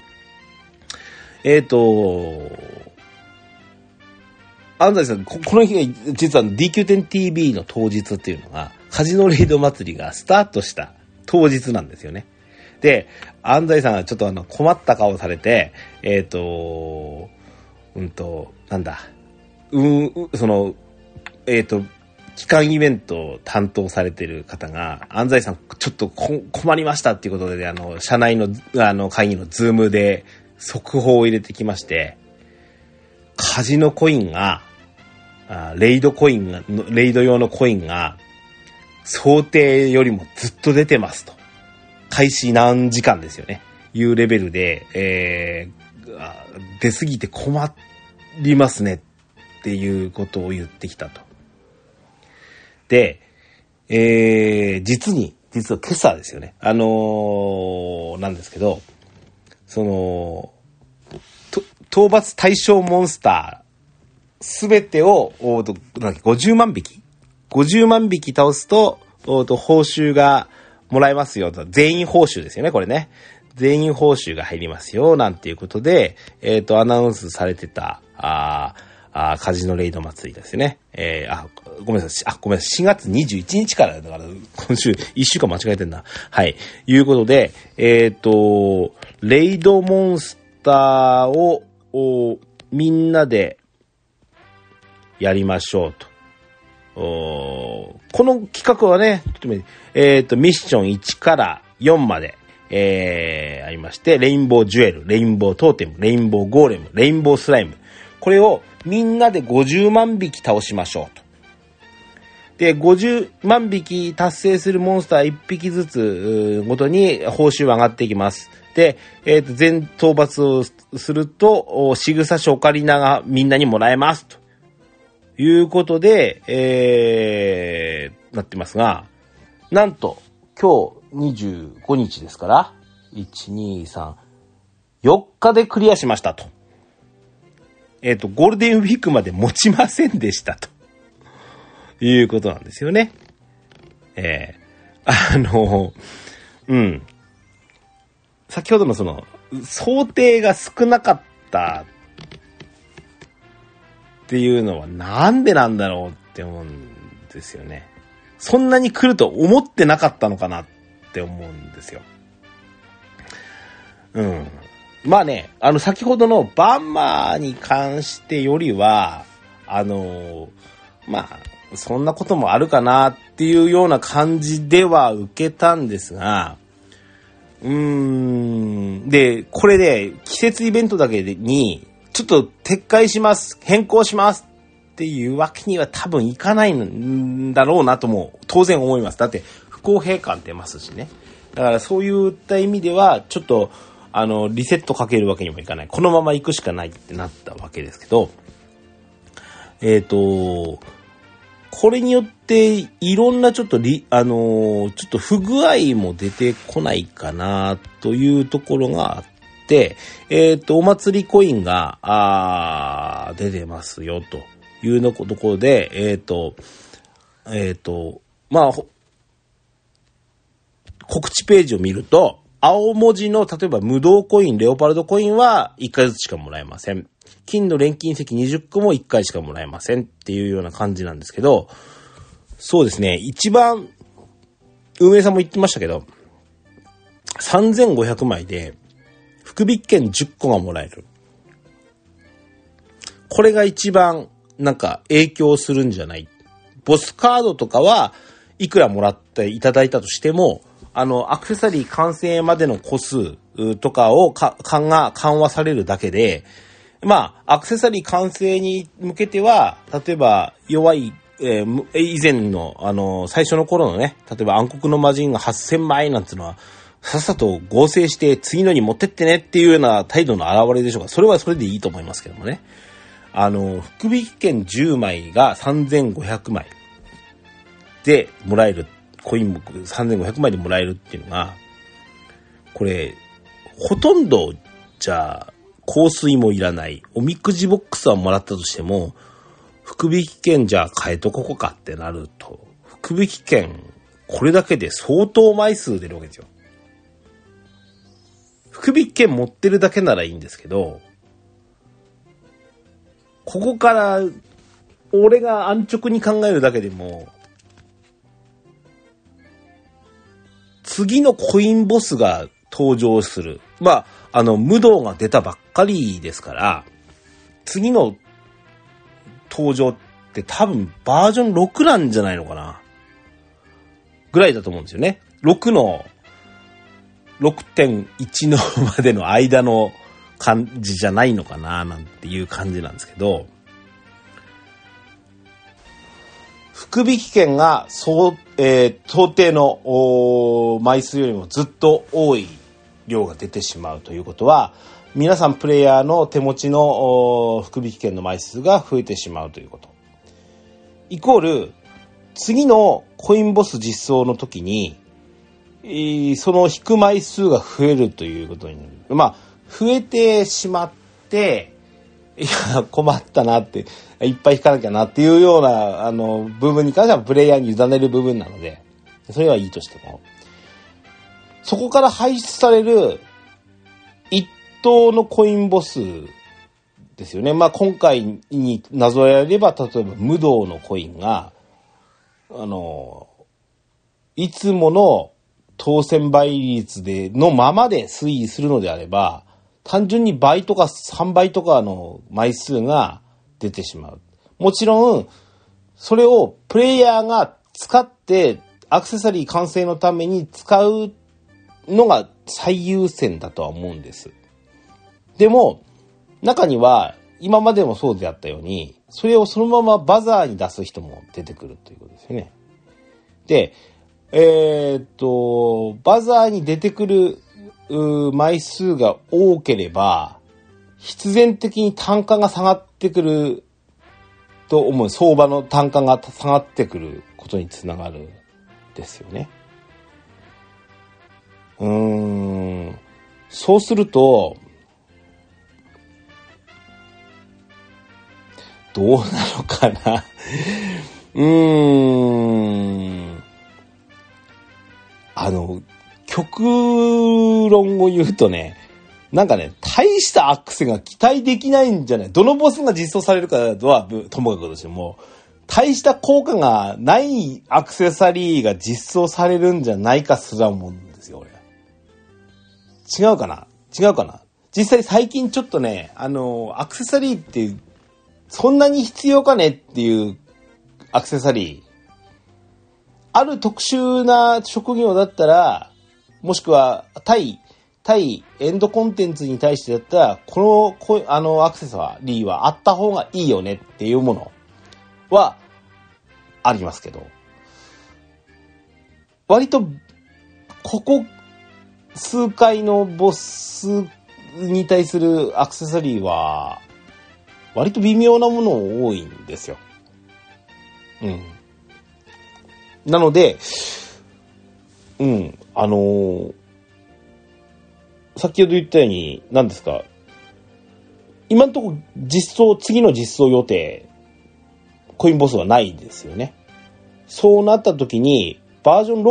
えっ、ー、と安西さん、この日が実は DQ10TV の当日っていうのが、カジノレイド祭りがスタートした当日なんですよね。で、安西さんがちょっとあの困った顔されて、えっ、ー、と、うんと、なんだ、うん、その、えっ、ー、と、期間イベントを担当されてる方が、安西さん、ちょっと困りましたっていうことで、あの、社内の、あの、会議のズームで速報を入れてきまして、カジノコインが、あレイドコインが、レイド用のコインが、想定よりもずっと出てますと。開始何時間ですよね。いうレベルで、えー、出すぎて困りますねっていうことを言ってきたと。で、えー、実に、実は今朝ですよね。あのー、なんですけど、その、討伐対象モンスター、すべてを、おと、なんだっけ、50万匹 ?50 万匹倒すと、おと、報酬がもらえますよと。全員報酬ですよね、これね。全員報酬が入りますよ、なんていうことで、えっ、ー、と、アナウンスされてた、ああカジノレイド祭りですね。えー、あ、ごめんなさい。あ、ごめんなさい。4月21日からだから、今週、1週間間違えてんな。はい。いうことで、えっ、ー、と、レイドモンスターを、みんなでやりましょうと。この企画はね、えっ、ー、と、ミッション1から4まで、えー、ありまして、レインボージュエル、レインボートーテム、レインボーゴーレム、レインボースライム。これをみんなで50万匹倒しましょうと。で、50万匹達成するモンスター1匹ずつごとに報酬は上がっていきます。で、えっ、ー、と、全討伐をすると、仕草書オカリナがみんなにもらえます。ということで、えー、なってますが、なんと、今日25日ですから、1、2、3、4日でクリアしましたと。えっ、ー、と、ゴールデンウィークまで持ちませんでしたと。いうことなんですよね。えー、あの、うん。先ほどのその、想定が少なかったっていうのはなんでなんだろうって思うんですよね。そんなに来ると思ってなかったのかなって思うんですよ。うん。まあね、あの、先ほどのバンマーに関してよりは、あの、まあ、そんなこともあるかなっていうような感じでは受けたんですが、うーん、で、これで、季節イベントだけに、ちょっと撤回します、変更しますっていうわけには多分いかないんだろうなとも当然思います。だって不公平感出ますしね。だからそういった意味では、ちょっと、あの、リセットかけるわけにもいかない。このまま行くしかないってなったわけですけど、えっ、と、これによって、いろんなちょっとリ、あのーちょっと不具合も出てこないかな、というところがあって、えっ、と、お祭りコインが、あ出てますよ、というのところで、えっ、と、えっ、と、まあ、告知ページを見ると、青文字の、例えば無道コイン、レオパルドコインは1回ずつしかもらえません。金の錬金石20個も1回しかもらえませんっていうような感じなんですけど、そうですね、一番、運営さんも言ってましたけど、3500枚で、福引券10個がもらえる。これが一番、なんか、影響するんじゃない。ボスカードとかはいくらもらっていただいたとしても、あの、アクセサリー完成までの個数とかをか、緩和、緩和されるだけで、まあ、アクセサリー完成に向けては、例えば弱い、えー以前の、あの、最初の頃のね、例えば暗黒の魔人が8000枚なんていうのは、さっさと合成して次のに持ってってねっていうような態度の表れでしょうか。それはそれでいいと思いますけどもね。あの、福引券10枚が3500枚でもらえる、コインも3500枚でもらえるっていうのが、これ、ほとんど、じゃあ、香水もいらない。おみくじボックスはもらったとしても、福引券じゃあ変えとこうかってなると、福引券、これだけで相当枚数出るわけですよ。福引券持ってるだけならいいんですけど、ここから、俺が安直に考えるだけでも、次のコインボスが登場する。まあ、あの、無道が出たばっかりですから、次の登場って多分バージョン6なんじゃないのかな。ぐらいだと思うんですよね。6の、6.1のまでの間の感じじゃないのかな、なんていう感じなんですけど、福引券が、そう、えー、想定の枚数よりもずっと多い量が出てしまうということは、皆さんプレイヤーの手持ちの福引券の枚数が増えてしまうということ。イコール、次のコインボス実装の時に、その引く枚数が増えるということになる。まあ、増えてしまって、いや、困ったなって、いっぱい引かなきゃなっていうような、あの、部分に関してはプレイヤーに委ねる部分なので、それはいいとしても、そこから排出される一のコインボスですよね。まあ、今回になぞらえれば、例えば無道のコインが、あの、いつもの当選倍率で、のままで推移するのであれば、単純に倍とか3倍とかの枚数が出てしまう。もちろん、それをプレイヤーが使ってアクセサリー完成のために使うのが最優先だとは思うんです。でも、中には今までもそうであったように、それをそのままバザーに出す人も出てくるということですよね。で、えーっと、バザーに出てくる枚数が多ければ、必然的に単価が下がってくると思う。相場の単価が下がってくることにつながるですよね。うーん。そうすると、どうなのかな。うーん。あの、極論を言うとね、なんかね、大したアクセが期待できないんじゃないどのボスが実装されるかはともかくとしても、大した効果がないアクセサリーが実装されるんじゃないかすら思うんですよ、俺。違うかな？違うかな？実際最近ちょっとね、あの、アクセサリーってそんなに必要かねっていうアクセサリー。ある特殊な職業だったら、もしくは対、対エンドコンテンツに対してだったら、この、こあのアクセサリーはあった方がいいよねっていうものはありますけど、割と、ここ数回のボスに対するアクセサリーは、割と微妙なもの多いんですよ。うん。なので、うん、あのー、先ほど言ったように、何ですか、今んとこ実装、次の実装予定、コインボスはないんですよね。そうなった時に、バージョン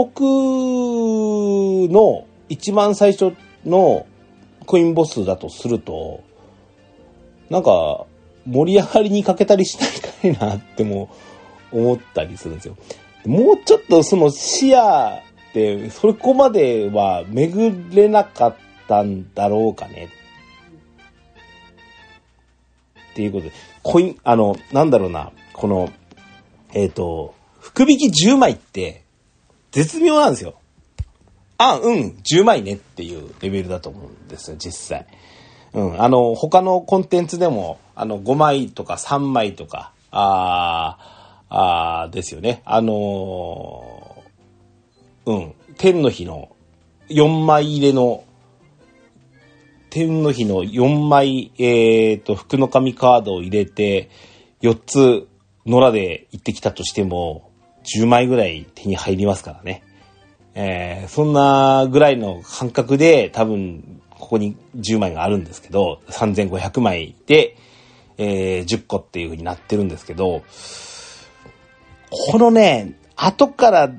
6の一番最初のコインボスだとすると、なんか、盛り上がりに欠けたりしないかいなっても思ったりするんですよ。もうちょっとその視野で、そこまでは巡れなかったんだろうかね。っていうことで、コイン、あの、なんだろうな、この、えっ、ー、と、福引き10枚って、絶妙なんですよ。あ、うん、10枚ねっていうレベルだと思うんですよ、実際。うん、あの、他のコンテンツでも、あの、5枚とか3枚とか、ああですよね。あのー、うん、天の日の4枚入れの、天の日の4枚、えっ、ー、と、福の神カードを入れて、4つ、野良で行ってきたとしても、10枚ぐらい手に入りますからね。えー、そんなぐらいの感覚で多分ここに10枚があるんですけど、3500枚で、えー、10個っていう風になってるんですけど、このね、後から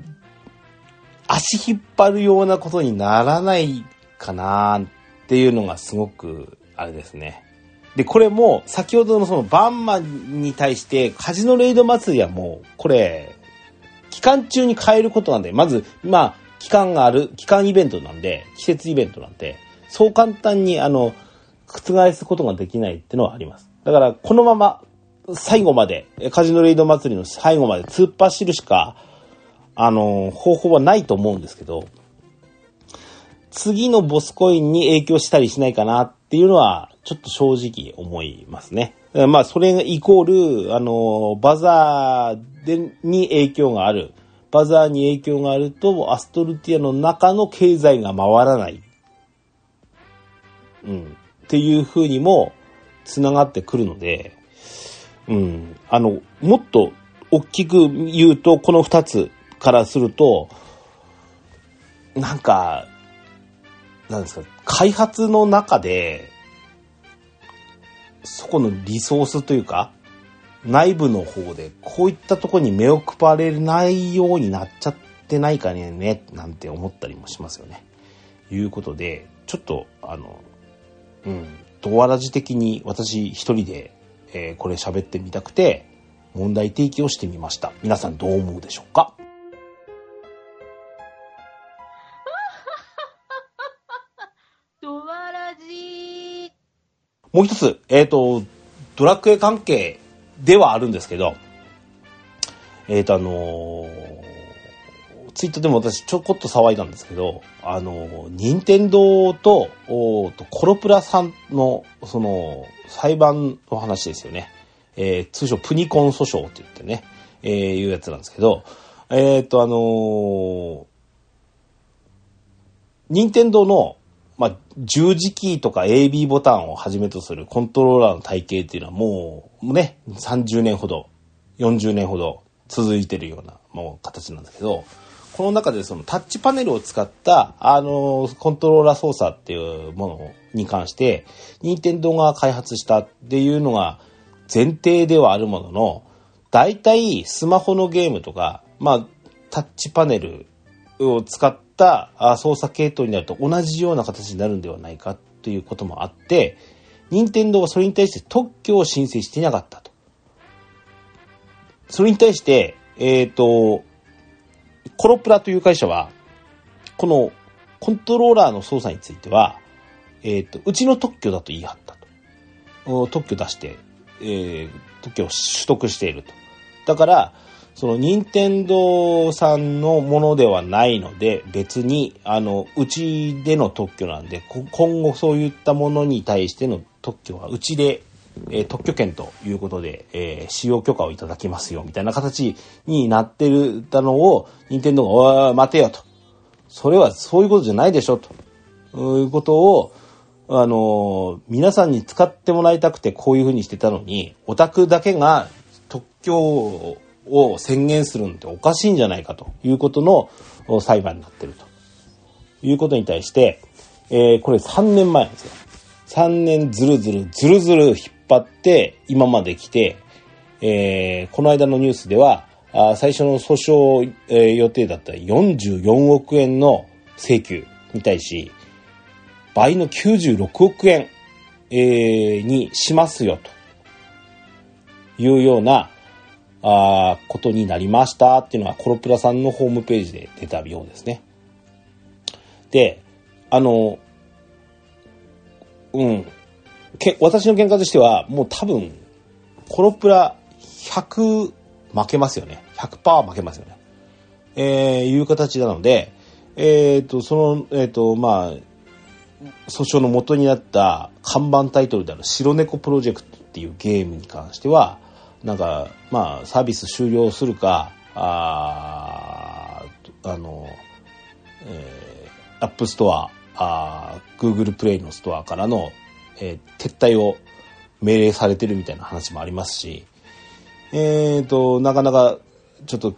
足引っ張るようなことにならないかなっていうのがすごく、あれですね。で、これも、先ほどのそのバンマンに対して、カジノレイド祭りはもう、これ、期間中に変えることなんで、まず、まあ、期間がある、期間イベントなんで、季節イベントなんで、そう簡単に、あの、覆すことができないっていうのはあります。だから、このまま、最後まで、カジノレイド祭りの最後まで突っ走るしか、あの、方法はないと思うんですけど、次のボスコインに影響したりしないかなっていうのは、ちょっと正直思いますね。まあ、それがイコール、あの、バザーで、に影響がある。バザーに影響があると、アストルティアの中の経済が回らない。うん。っていう風にも繋がってくるので、うん。あの、もっと大きく言うと、この二つからすると、なんか、なんですか、開発の中で、そこのリソースというか、内部の方で、こういったとこに目を配れないようになっちゃってないかね、なんて思ったりもしますよね。いうことで、ちょっと、あの、うん、ドアラジ的に私一人で、えー、これ喋ってみたくて、問題提起をしてみました。皆さんどう思うでしょうか？ドアラジ。もう一つ、えっ、ー、と、ドラクエ関係ではあるんですけど、えっ、ー、とあのー、ツイートでも私ちょこっと騒いだんですけど、あの、任天堂と、おとコロプラさんの、その、裁判の話ですよね。えー、通称プニコン訴訟って言ってね、えー、いうやつなんですけど、えっ、ー、と、あのー、任天堂の、まあ、十字キーとか AB ボタンをはじめとするコントローラーの体系っていうのはもう、ね、30年ほど、40年ほど続いてるような、もう形なんですけど、この中でそのタッチパネルを使った、あの、コントローラー操作っていうものに関して、任天堂が開発したっていうのが前提ではあるものの、大体スマホのゲームとか、まあ、タッチパネルを使った操作系統になると同じような形になるんではないかということもあって、任天堂はそれに対して特許を申請していなかったと。それに対して、えっ、と、コロプラという会社は、このコントローラーの操作については、えっ、と、うちの特許だと言い張ったと。特許出して、えー特許を取得していると。だから、その任天堂さんのものではないので、別に、あの、うちでの特許なんで、今後そういったものに対しての特許はうちで、え特許権ということで、え使用許可をいただきますよ、みたいな形になってるたのを、任天堂が、おい、待てよと。それはそういうことじゃないでしょ、と。いうことを、あの、皆さんに使ってもらいたくてこういうふうにしてたのに、オタクだけが特許を宣言するのっておかしいんじゃないかということの裁判になってるということに対して、えーこれ3年前なんですよ。3年ずるずるずるずる引っ張って今まで来て、えーこの間のニュースでは、あ最初の訴訟、えー予定だった44億円の請求に対し、倍の96億円、えーにしますよ、というような、あことになりましたっていうのはコロプラさんのホームページで出たようですね。で、あの、うん。け私の見解としては、もう多分、コロプラ100負けますよね。100%負けますよね。えー、いう形なので、えっ、と、その、えっ、と、まあ、訴訟の元になった看板タイトルである白猫プロジェクトっていうゲームに関しては、なんか、まあ、サービス終了するか、ああの、えー、 App Store、あー Google プレイのストアからの、えー撤退を命令されてるみたいな話もありますし、えーと、なかなか、ちょっと、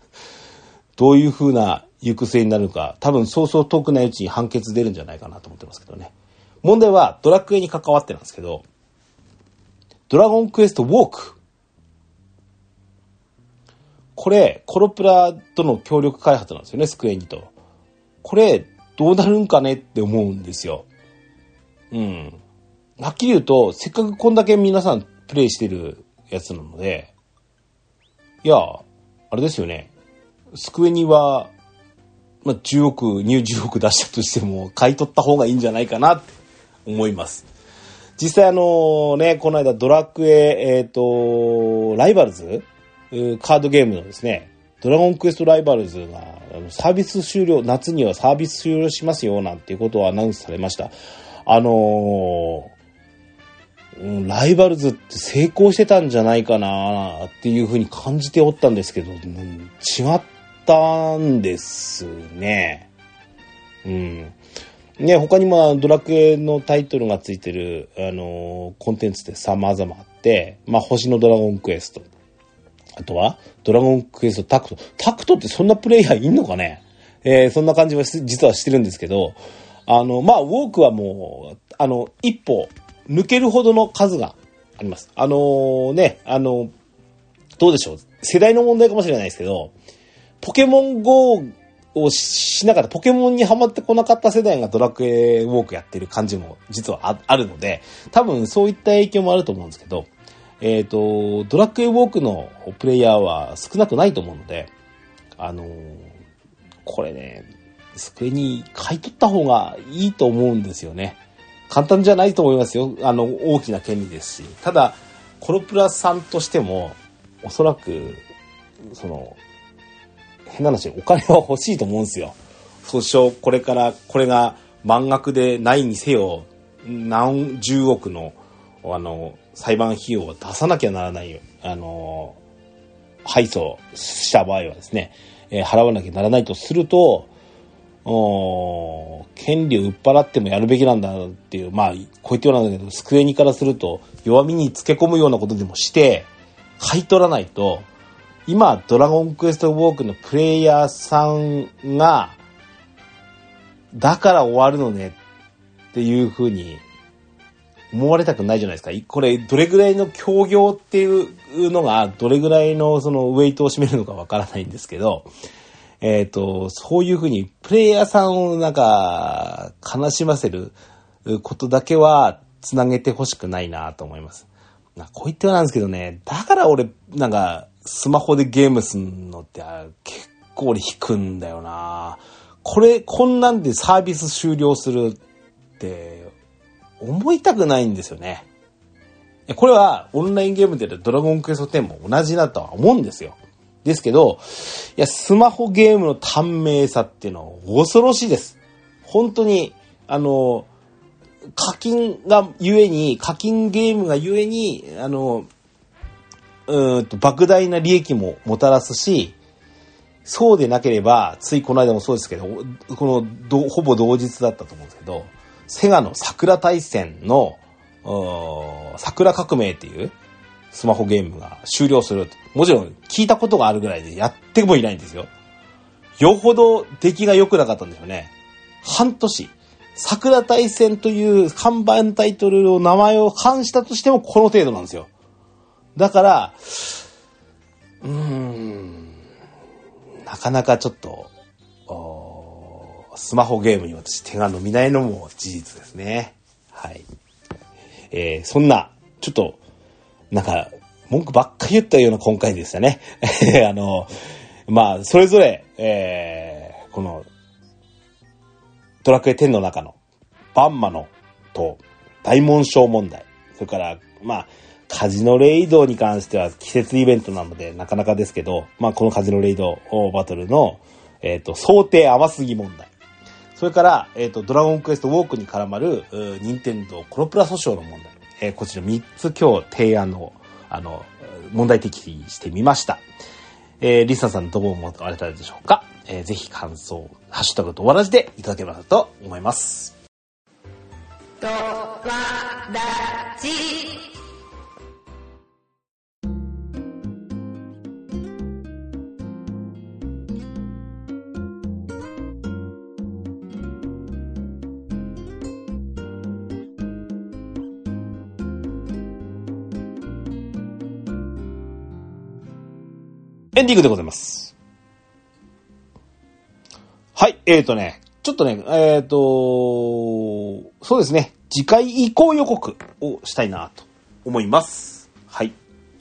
どういう風な行く末になるのか、多分そうそう遠くないうちに判決出るんじゃないかなと思ってますけどね。問題はドラクエに関わってなんですけど、ドラゴンクエストウォーク。これ、コロプラとの協力開発なんですよね、スクエニと。これ、どうなるんかねって思うんですよ。うん。はっきり言うと、せっかくこんだけ皆さんプレイしてるやつなので、いや、あれですよね。スクエニは、まあ、10億、20億出したとしても、買い取った方がいいんじゃないかなって思います。実際あのね、この間ドラクエ、えっ、と、ライバルズ？カードゲームのですね、ドラゴンクエストライバルズがサービス終了、夏にはサービス終了しますよなんていうことをアナウンスされました。あのーライバルズって成功してたんじゃないかなっていうふうに感じておったんですけど、うん違ったんですね。うん。ね、他にもドラクエのタイトルがついてる、あのーコンテンツって様々あって、まあ、星のドラゴンクエスト。あとは、ドラゴンクエストタクト。タクトってそんなプレイヤーいんのかね？えーそんな感じは実はしてるんですけど、あの、まあ、ウォークはもう、あの、一歩、抜けるほどの数があります。あのーね、あの、どうでしょう。世代の問題かもしれないですけど、ポケモン GO をしながらポケモンにハマってこなかった世代がドラクエウォークやってる感じも実はあるので、多分そういった影響もあると思うんですけど、えっ、と、ドラクエウォークのプレイヤーは少なくないと思うので、あのーこれね、スクエに買い取った方がいいと思うんですよね。簡単じゃないと思いますよ。あの、大きな権利ですし。ただ、コロプラさんとしても、おそらく、その、変な話、お金は欲しいと思うんですよ。訴訟、これから、これが満額でないにせよ、何十億の、あの、裁判費用を出さなきゃならないよ。あの、敗訴した場合はですね、えー払わなきゃならないとすると、おー権利を売っ払ってもやるべきなんだっていう、まあ、こう言ってようなんだけど、スクエニからすると、弱みにつけ込むようなことでもして、買い取らないと、今、ドラゴンクエストウォークのプレイヤーさんが、だから終わるのねっていう風に思われたくないじゃないですか。これ、どれぐらいの協業っていうのが、どれぐらいのそのウェイトを占めるのかわからないんですけど、えっ、と、そういうふうにプレイヤーさんをなんか、悲しませることだけはつなげてほしくないなと思います。なこう言ってはなんですけどね、だから俺、なんか、スマホでゲームすんのって結構俺引くんだよなこれ、こんなんでサービス終了するって、思いたくないんですよね。これはオンラインゲームでドラゴンクエスト10も同じだとは思うんですよ。ですけど、いや、スマホゲームの短命さっていうのは恐ろしいです。本当に、あの、課金がゆえに、課金ゲームがゆえに、あの、うーんと、莫大な利益ももたらすし、そうでなければ、ついこの間もそうですけど、このど、ほぼ同日だったと思うんですけど、セガの桜大戦の、桜革命っていうスマホゲームが終了する。もちろん聞いたことがあるぐらいでやってもいないんですよ。よほど出来が良くなかったんでしょうね。半年。桜大戦という看板タイトルの名前を冠したとしてもこの程度なんですよ。だから、うーん、なかなかちょっと、スマホゲームに私手が伸びないのも事実ですね。はい。えーそんな、ちょっと、なんか、文句ばっかり言ったような今回でしたね。あの、まあ、それぞれ、えーこの、ドラクエ10の中の、バンマのと大紋章問題。それから、まあ、カジノレイドに関しては季節イベントなのでなかなかですけど、まあ、このカジノレイドバトルの、えっ、と、想定甘すぎ問題。それから、えっ、と、ドラゴンクエストウォークに絡まる、う任天堂コロプラ訴訟の問題。えーこちら3つ今日提案の、あの、問題提起してみました。えーリサさんどう思われたでしょうか、えーぜひ感想、ハッシュタグとわらじでいただければと思います。とわらじ。エンディングでございます。はい、えーとね、ちょっとね、えーと、そうですね、次回移行予告をしたいなと思います。はい。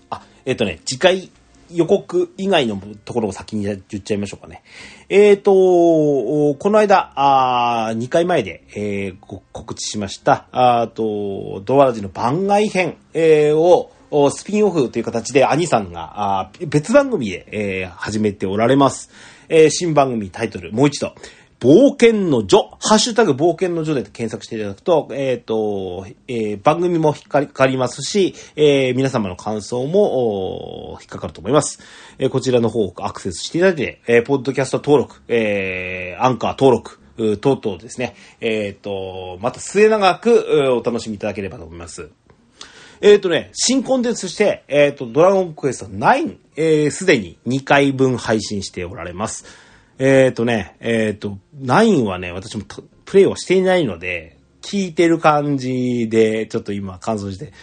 あ、えーとね、次回予告以外のところを先に言っちゃいましょうかね。えーと、この間、あ2回前で、えー告知しました、あと、ドアラジの番外編、えーを、スピンオフという形で兄さんがあ別番組で、えー始めておられます。えー新番組タイトル、もう一度。冒険の女、ハッシュタグ冒険の女で検索していただくと、えっ、と、えー番組も引っかかりますし、えー皆様の感想も引っかかると思います。えーこちらの方をアクセスしていただいて、えーポッドキャスト登録、えーアンカー登録、等々ですね、えっ、と、また末永くお楽しみいただければと思います。えっ、とね、新コンテンツとして、えっ、と、ドラゴンクエスト9、えーすでに2回分配信しておられます。えっ、とね、えっ、と、9はね、私もプレイをしていないので、聞いてる感じで、ちょっと今感想して、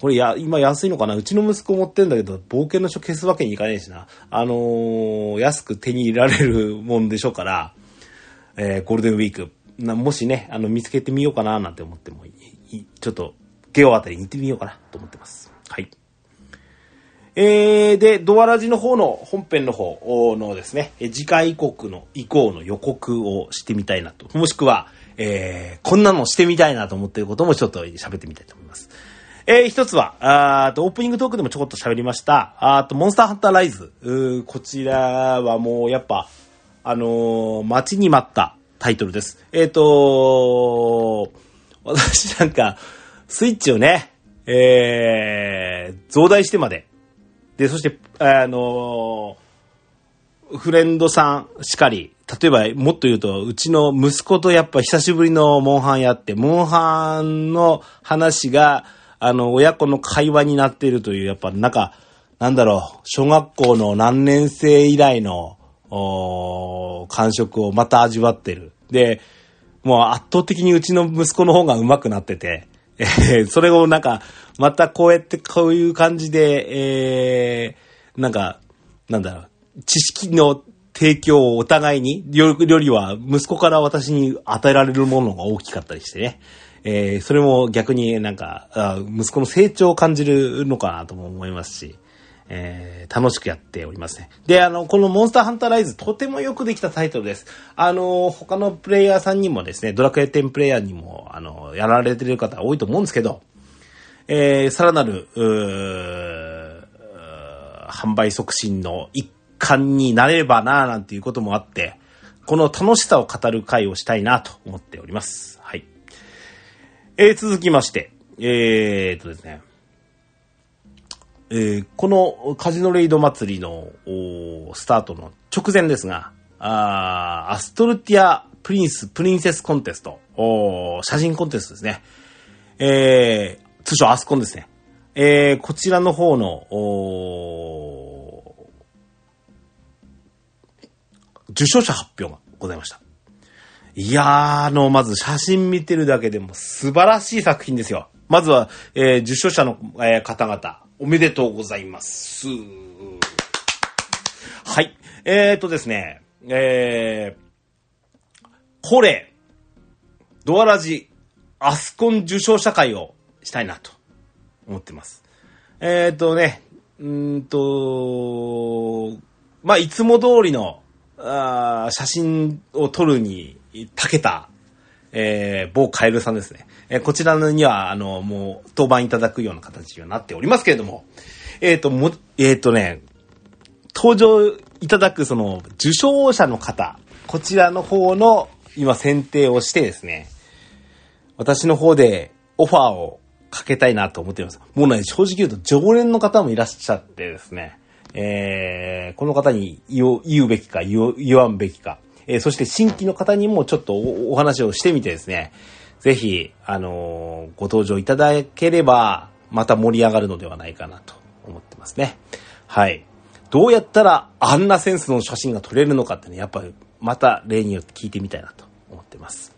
これや、今安いのかな？うちの息子持ってんだけど、冒険の書消すわけにいかねえしな。あのー安く手に入れられるもんでしょうから、えーゴールデンウィーク、なもしね、あの、見つけてみようかななんて思っても、ちょっと、ゲオあたりに行ってみようかなと思ってます。はい。えー、で、ドアラジの方の本編の方のですね、次回以降の、以降の予告をしてみたいなと。もしくは、えー、こんなのしてみたいなと思ってることもちょっと喋ってみたいと思います。えー、一つは、あーと、オープニングトークでもちょこっと喋りました、あーと、モンスターハンターライズ。うこちらはもうやっぱ、あのー待ちに待ったタイトルです。えっ、と私なんか、スイッチをね、えー、増大してまで、で、そして、あのーフレンドさんしかり、例えばもっと言うと、うちの息子とやっぱ久しぶりのモンハンやって、モンハンの話が、あの、親子の会話になっているという、やっぱなんか、なんだろう、小学校の何年生以来の、お感触をまた味わってる。で、もう圧倒的にうちの息子の方が上手くなってて、えーそれをなんか、またこうやってこういう感じで、えーなんか、なんだろう、知識の提供をお互いに、よよりは息子から私に与えられるものが大きかったりしてね。えー、それも逆になんか、息子の成長を感じるのかなとも思いますし、えー、楽しくやっておりますね。で、あの、このモンスターハンターライズ、とてもよくできたタイトルです。あの、他のプレイヤーさんにもですね、ドラクエ10プレイヤーにも、あの、やられてる方多いと思うんですけど、えー、さらなる、販売促進の一環になればなぁなんていうこともあって、この楽しさを語る会をしたいなと思っております。はい。えー、続きまして、えー、っとですね、えー、このカジノレイド祭りのスタートの直前ですが、あアストルティアプリンス、プリンセスコンテスト、お写真コンテストですね。えー、通称アスコンですね。えー、こちらの方の、お受賞者発表がございました。いやー、あの、まず写真見てるだけでも素晴らしい作品ですよ。まずは、えー、受賞者の、えー、方々、おめでとうございます。はい。えーとですね、えー、これ、ドアラジ、アスコン受賞者会をしたいなと思ってます。えーとね、うんと、まあ、いつも通りの、あ写真を撮るに長けた、えー、某カエルさんですね。えー、こちらには、あの、もう、当番いただくような形にはなっておりますけれども、えっ、ー、と、も、えっ、ー、とね、登場いただくその、受賞者の方、こちらの方の、今選定をしてですね、私の方でオファーをかけたいなと思っています。もうね、正直言うと常連の方もいらっしゃってですね、えー、この方に言うべきか言わんべきか、えー、そして新規の方にもちょっとお話をしてみてですね、ぜひ、あのー、ご登場いただければ、また盛り上がるのではないかなと思ってますね。はい。どうやったらあんなセンスの写真が撮れるのかってね、やっぱりまた例によって聞いてみたいなと思ってます。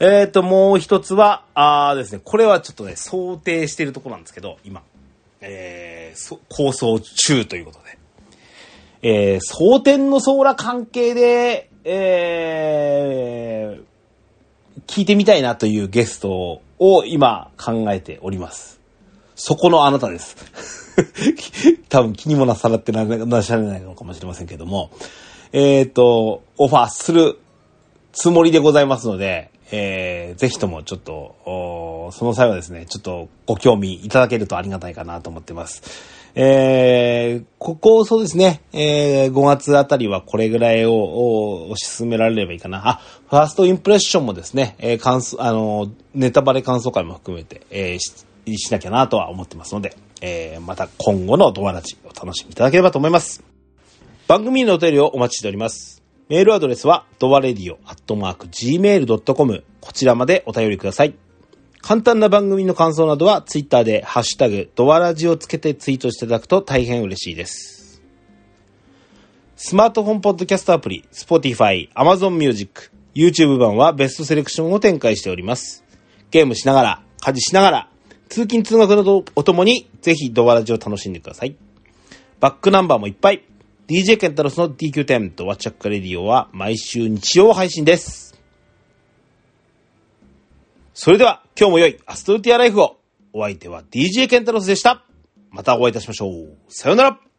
えっ、ー、と、もう一つは、あですね、これはちょっとね、想定しているところなんですけど、今、えー、構想中ということ。えー、蒼天のソーラ関係で、えー、聞いてみたいなというゲストを今考えております。そこのあなたです。多分気にもなさらってならしゃれないのかもしれませんけども、えっ、ー、と、オファーするつもりでございますので、えー、ぜひともちょっと、その際はですね、ちょっとご興味いただけるとありがたいかなと思ってます。えー、ここ、そうですね、えー、5月あたりはこれぐらいを推し進められればいいかな。あ、ファーストインプレッションもですね、えー、感想、あの、ネタバレ感想会も含めて、えー、し、しなきゃなとは思ってますので、えー、また今後のドアラジお楽しみいただければと思います。番組のお便りをお待ちしております。メールアドレスは、ドアレディオアットマーク gmail.com こちらまでお便りください。簡単な番組の感想などは、ツイッターで、ハッシュタグ、ドアラジをつけてツイートしていただくと大変嬉しいです。スマートフォンポッドキャストアプリ、Spotify、Amazon Music、YouTube 版はベストセレクションを展開しております。ゲームしながら、家事しながら、通勤通学などおともに、ぜひドアラジを楽しんでください。バックナンバーもいっぱい。DJ ケンタロスの DQ10 とワッチャックレディオは毎週日曜配信です。それでは今日も良いアストルティアライフを。お相手は DJ ケンタロスでした。またお会いいたしましょう。さようなら。